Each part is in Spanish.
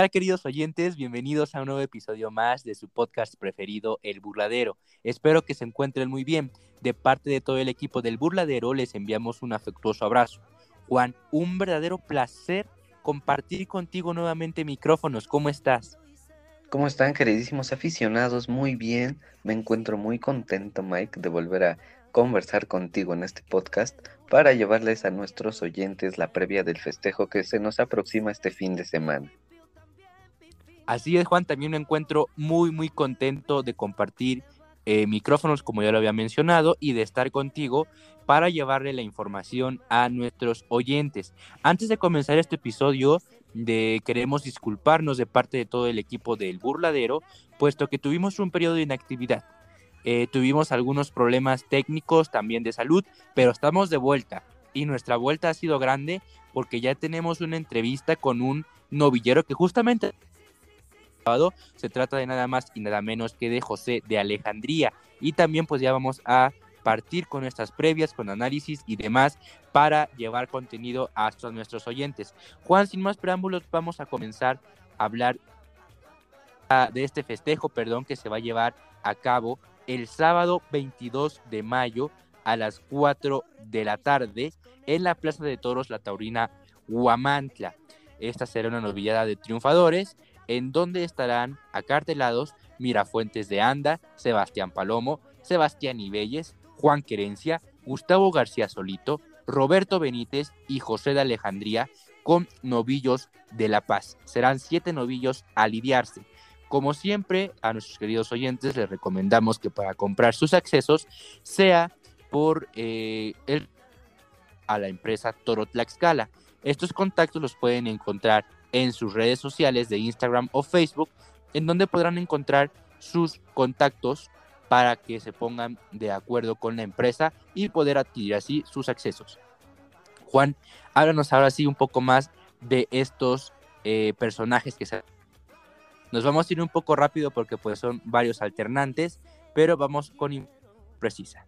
tal, queridos oyentes? Bienvenidos a un nuevo episodio más de su podcast preferido, El Burladero. Espero que se encuentren muy bien. De parte de todo el equipo del Burladero, les enviamos un afectuoso abrazo. Juan, un verdadero placer compartir contigo nuevamente micrófonos. ¿Cómo estás? ¿Cómo están, queridísimos aficionados? Muy bien. Me encuentro muy contento, Mike, de volver a conversar contigo en este podcast para llevarles a nuestros oyentes la previa del festejo que se nos aproxima este fin de semana. Así es, Juan, también me encuentro muy, muy contento de compartir eh, micrófonos, como ya lo había mencionado, y de estar contigo para llevarle la información a nuestros oyentes. Antes de comenzar este episodio, queremos disculparnos de parte de todo el equipo del Burladero, puesto que tuvimos un periodo de inactividad. Eh, tuvimos algunos problemas técnicos también de salud, pero estamos de vuelta. Y nuestra vuelta ha sido grande porque ya tenemos una entrevista con un novillero que justamente se trata de nada más y nada menos que de José de Alejandría. Y también pues ya vamos a partir con estas previas, con análisis y demás para llevar contenido a nuestros oyentes. Juan, sin más preámbulos, vamos a comenzar a hablar de este festejo, perdón, que se va a llevar a cabo el sábado 22 de mayo a las 4 de la tarde en la Plaza de Toros La Taurina Huamantla. Esta será una novillada de triunfadores en donde estarán acartelados Mirafuentes de Anda, Sebastián Palomo, Sebastián Ibelles, Juan Querencia, Gustavo García Solito, Roberto Benítez y José de Alejandría con novillos de La Paz. Serán siete novillos a lidiarse. Como siempre, a nuestros queridos oyentes les recomendamos que para comprar sus accesos sea por eh, el, a la empresa Toro Tlaxcala. Estos contactos los pueden encontrar en sus redes sociales de Instagram o Facebook, en donde podrán encontrar sus contactos para que se pongan de acuerdo con la empresa y poder adquirir así sus accesos. Juan, háblanos ahora sí un poco más de estos eh, personajes que se... Nos vamos a ir un poco rápido porque pues son varios alternantes, pero vamos con precisa.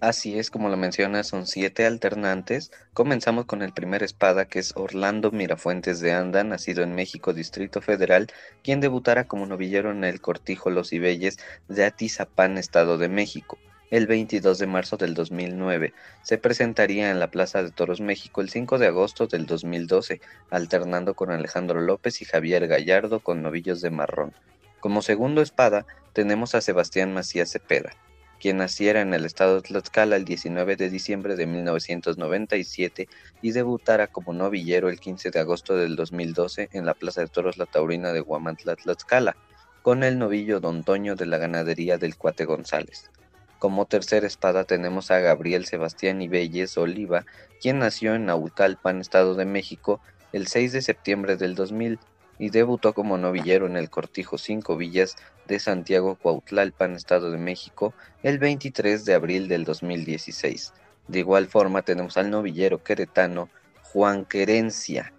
Así es, como lo mencionas, son siete alternantes. Comenzamos con el primer espada, que es Orlando Mirafuentes de Anda, nacido en México, Distrito Federal, quien debutara como novillero en el Cortijo Los Ibelles de Atizapán, Estado de México. El 22 de marzo del 2009 se presentaría en la Plaza de Toros México el 5 de agosto del 2012, alternando con Alejandro López y Javier Gallardo con novillos de marrón. Como segundo espada tenemos a Sebastián Macías Cepeda quien naciera en el estado de Tlaxcala el 19 de diciembre de 1997 y debutara como novillero el 15 de agosto del 2012 en la Plaza de Toros La Taurina de Huamantla, Tlaxcala, con el novillo Don Toño de la ganadería del Cuate González. Como tercera espada tenemos a Gabriel Sebastián Ibelles Oliva, quien nació en Naucalpan, Estado de México, el 6 de septiembre del 2000 y debutó como novillero en el Cortijo Cinco Villas de Santiago Cuautlalpan, Estado de México, el 23 de abril del 2016. De igual forma tenemos al novillero queretano Juan Querencia.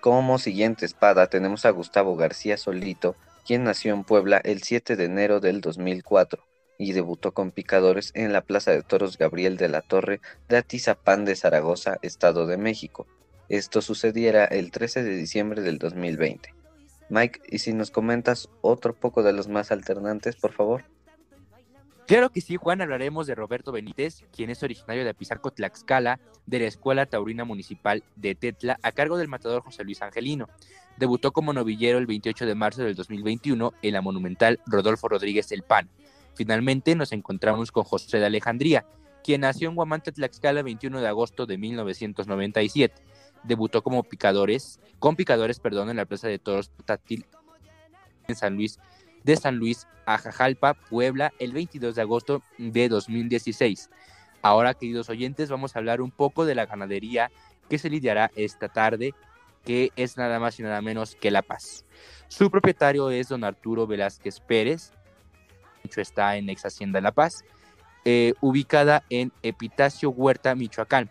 Como siguiente espada tenemos a Gustavo García Solito, quien nació en Puebla el 7 de enero del 2004 y debutó con picadores en la Plaza de Toros Gabriel de la Torre de Atizapán de Zaragoza, Estado de México. Esto sucediera el 13 de diciembre del 2020. Mike, ¿y si nos comentas otro poco de los más alternantes, por favor? Claro que sí, Juan, hablaremos de Roberto Benítez, quien es originario de Apizarco, Tlaxcala, de la Escuela Taurina Municipal de Tetla, a cargo del matador José Luis Angelino. Debutó como novillero el 28 de marzo del 2021 en la monumental Rodolfo Rodríguez El Pan. Finalmente nos encontramos con José de Alejandría, quien nació en Guamanta, Tlaxcala, el 21 de agosto de 1997 debutó como picadores, con picadores, perdón, en la Plaza de Toros Tátil en San Luis, de San Luis a Jajalpa, Puebla, el 22 de agosto de 2016. Ahora, queridos oyentes, vamos a hablar un poco de la ganadería que se lidiará esta tarde, que es nada más y nada menos que La Paz. Su propietario es don Arturo Velázquez Pérez, está en ex Hacienda La Paz, eh, ubicada en Epitacio Huerta, Michoacán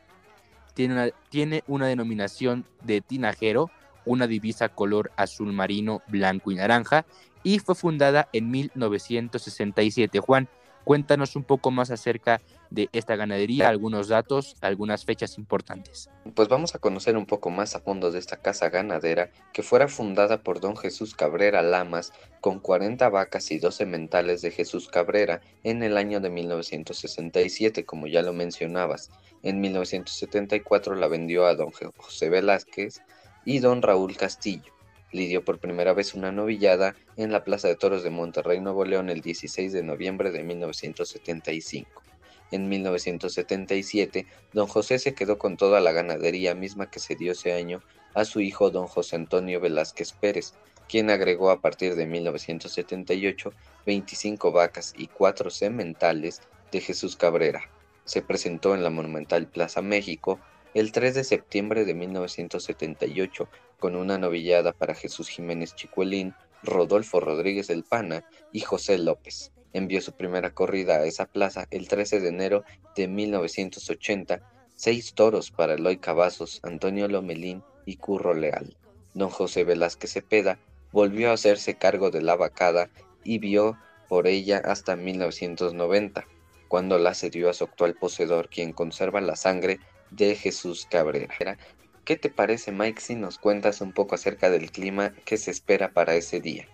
tiene una, denominación de tinajero, una divisa color azul marino, blanco y naranja, y fue fundada en 1967. Juan, Cuéntanos un poco más acerca de esta ganadería, algunos datos, algunas fechas importantes. Pues vamos a conocer un poco más a fondo de esta casa ganadera que fuera fundada por don Jesús Cabrera Lamas con 40 vacas y 12 mentales de Jesús Cabrera en el año de 1967, como ya lo mencionabas. En 1974 la vendió a don José Velázquez y don Raúl Castillo. Lidió por primera vez una novillada en la Plaza de Toros de Monterrey, Nuevo León, el 16 de noviembre de 1975. En 1977, don José se quedó con toda la ganadería misma que se dio ese año a su hijo don José Antonio Velázquez Pérez, quien agregó a partir de 1978 25 vacas y 4 sementales de Jesús Cabrera. Se presentó en la monumental Plaza México el 3 de septiembre de 1978 con una novillada para Jesús Jiménez Chicuelín, Rodolfo Rodríguez del Pana y José López envió su primera corrida a esa plaza el 13 de enero de 1980, seis toros para Eloy Cavazos, Antonio Lomelín y Curro Leal. Don José Velázquez Cepeda volvió a hacerse cargo de la vacada y vio por ella hasta 1990, cuando la cedió a su actual poseedor, quien conserva la sangre de Jesús Cabrera. ¿Qué te parece, Mike, si nos cuentas un poco acerca del clima que se espera para ese día?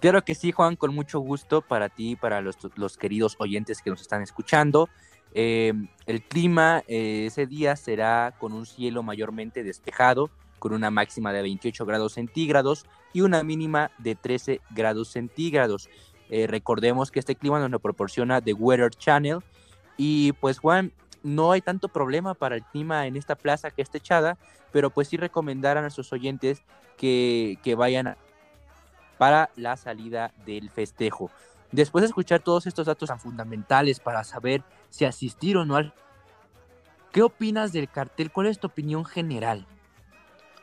Claro que sí, Juan, con mucho gusto para ti y para los, queridos oyentes que nos están escuchando. Eh, el clima eh, ese día será con un cielo mayormente despejado, con una máxima de 28 grados centígrados y una mínima de 13 grados centígrados. Eh, recordemos que este clima nos lo proporciona The Weather Channel. Y pues Juan, no hay tanto problema para el clima en esta plaza que está echada, pero pues sí recomendar a nuestros oyentes que, que vayan para la salida del festejo. Después de escuchar todos estos datos tan fundamentales para saber si asistir o no al... ¿Qué opinas del cartel? ¿Cuál es tu opinión general?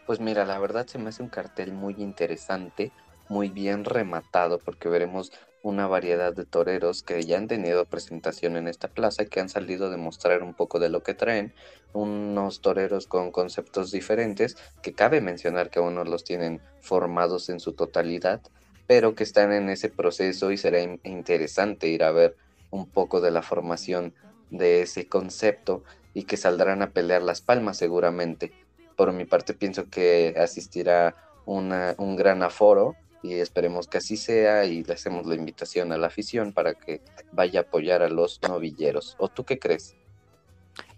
Pues mira, la verdad se me hace un cartel muy interesante, muy bien rematado, porque veremos una variedad de toreros que ya han tenido presentación en esta plaza y que han salido a demostrar un poco de lo que traen, unos toreros con conceptos diferentes, que cabe mencionar que aún no los tienen formados en su totalidad, pero que están en ese proceso y será interesante ir a ver un poco de la formación de ese concepto y que saldrán a pelear las palmas seguramente. Por mi parte pienso que asistirá un gran aforo y esperemos que así sea y le hacemos la invitación a la afición para que vaya a apoyar a los novilleros. ¿O tú qué crees?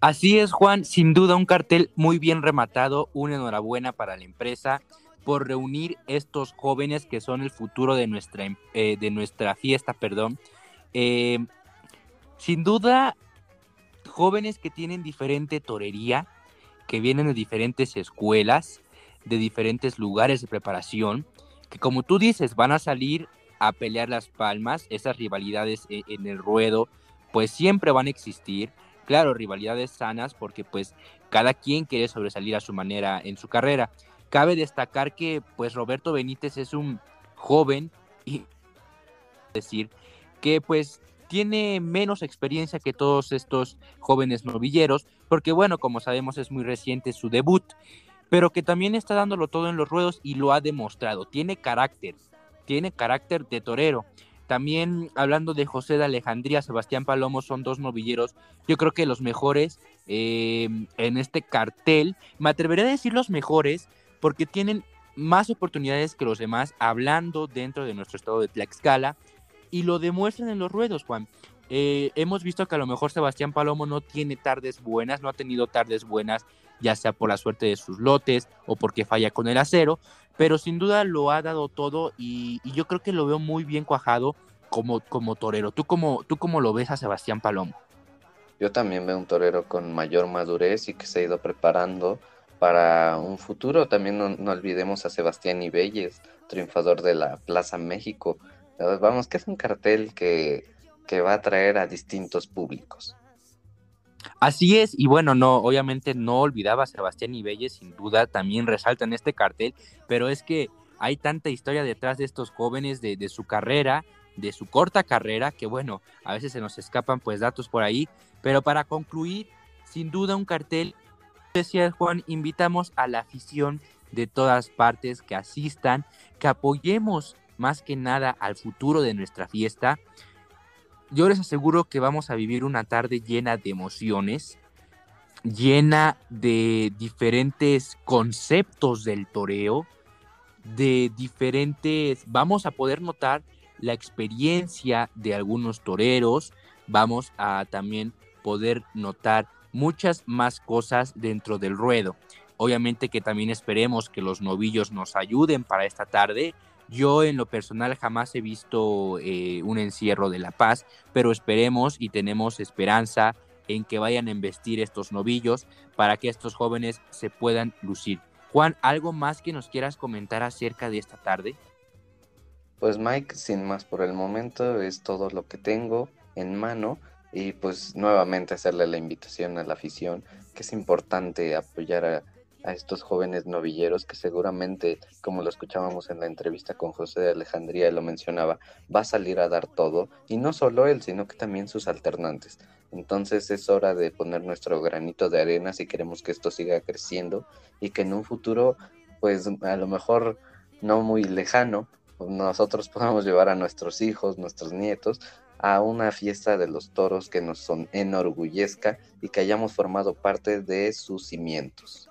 Así es, Juan, sin duda un cartel muy bien rematado, una enhorabuena para la empresa por reunir estos jóvenes que son el futuro de nuestra, em, eh, de nuestra fiesta, perdón. Eh, sin duda, jóvenes que tienen diferente torería, que vienen de diferentes escuelas, de diferentes lugares de preparación, que como tú dices, van a salir a pelear las palmas, esas rivalidades e, en el ruedo, pues siempre van a existir. Claro, rivalidades sanas porque pues cada quien quiere sobresalir a su manera en su carrera. Cabe destacar que pues Roberto Benítez es un joven y decir que pues tiene menos experiencia que todos estos jóvenes novilleros, porque bueno, como sabemos es muy reciente su debut pero que también está dándolo todo en los ruedos y lo ha demostrado. Tiene carácter, tiene carácter de torero. También hablando de José de Alejandría, Sebastián Palomo son dos novilleros, yo creo que los mejores eh, en este cartel. Me atreveré a decir los mejores porque tienen más oportunidades que los demás hablando dentro de nuestro estado de Tlaxcala y lo demuestran en los ruedos, Juan. Eh, hemos visto que a lo mejor Sebastián Palomo no tiene tardes buenas, no ha tenido tardes buenas ya sea por la suerte de sus lotes o porque falla con el acero, pero sin duda lo ha dado todo y, yo creo que lo veo muy bien cuajado como, torero. ¿Tú cómo, ¿Tú cómo lo ves a Sebastián Palomo? Yo también veo un torero con mayor madurez y que se ha ido preparando para un futuro. También no, olvidemos a Sebastián Ibelles, triunfador de la Plaza México. Vamos, que es un cartel que, que va a atraer a distintos públicos. Así es, y bueno, no, obviamente no olvidaba a Sebastián Ibelles, sin duda, también resalta en este cartel, pero es que hay tanta historia detrás de estos jóvenes, de, de, su carrera, de su corta carrera, que bueno, a veces se nos escapan pues datos por ahí, pero para concluir, sin duda un cartel, decía Juan, invitamos a la afición de todas partes que asistan, que apoyemos más que nada al futuro de nuestra fiesta, yo les aseguro que vamos a vivir una tarde llena de emociones, llena de diferentes conceptos del toreo, de diferentes, vamos a poder notar la experiencia de algunos toreros, vamos a también poder notar muchas más cosas dentro del ruedo. Obviamente que también esperemos que los novillos nos ayuden para esta tarde. Yo en lo personal jamás he visto eh, un encierro de la paz, pero esperemos y tenemos esperanza en que vayan a investir estos novillos para que estos jóvenes se puedan lucir. Juan, ¿algo más que nos quieras comentar acerca de esta tarde? Pues Mike, sin más por el momento, es todo lo que tengo en mano y pues nuevamente hacerle la invitación a la afición que es importante apoyar a, a estos jóvenes novilleros que seguramente, como lo escuchábamos en la entrevista con José de Alejandría, lo mencionaba, va a salir a dar todo, y no solo él, sino que también sus alternantes. Entonces es hora de poner nuestro granito de arena si queremos que esto siga creciendo y que en un futuro, pues a lo mejor no muy lejano, nosotros podamos llevar a nuestros hijos, nuestros nietos, a una fiesta de los toros que nos son enorgullezca y que hayamos formado parte de sus cimientos.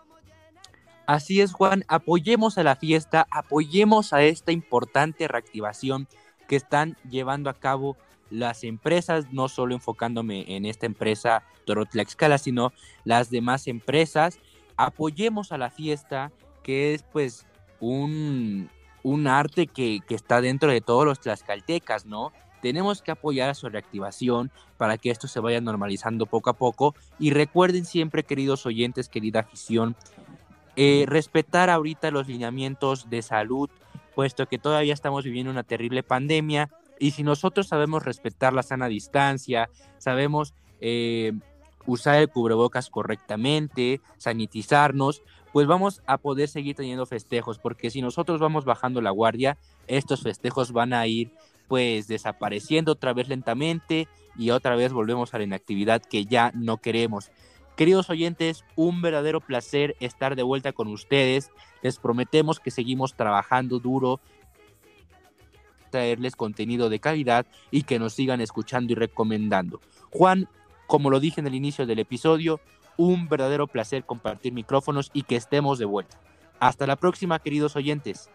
Así es, Juan, apoyemos a la fiesta, apoyemos a esta importante reactivación que están llevando a cabo las empresas, no solo enfocándome en esta empresa Torotlaxcala, sino las demás empresas. Apoyemos a la fiesta, que es pues un, un arte que, que, está dentro de todos los tlaxcaltecas, ¿no? Tenemos que apoyar a su reactivación para que esto se vaya normalizando poco a poco. Y recuerden siempre, queridos oyentes, querida afición, eh, respetar ahorita los lineamientos de salud, puesto que todavía estamos viviendo una terrible pandemia y si nosotros sabemos respetar la sana distancia, sabemos eh, usar el cubrebocas correctamente, sanitizarnos, pues vamos a poder seguir teniendo festejos, porque si nosotros vamos bajando la guardia, estos festejos van a ir pues desapareciendo otra vez lentamente y otra vez volvemos a la inactividad que ya no queremos. Queridos oyentes, un verdadero placer estar de vuelta con ustedes. Les prometemos que seguimos trabajando duro traerles contenido de calidad y que nos sigan escuchando y recomendando. Juan, como lo dije en el inicio del episodio, un verdadero placer compartir micrófonos y que estemos de vuelta. Hasta la próxima, queridos oyentes.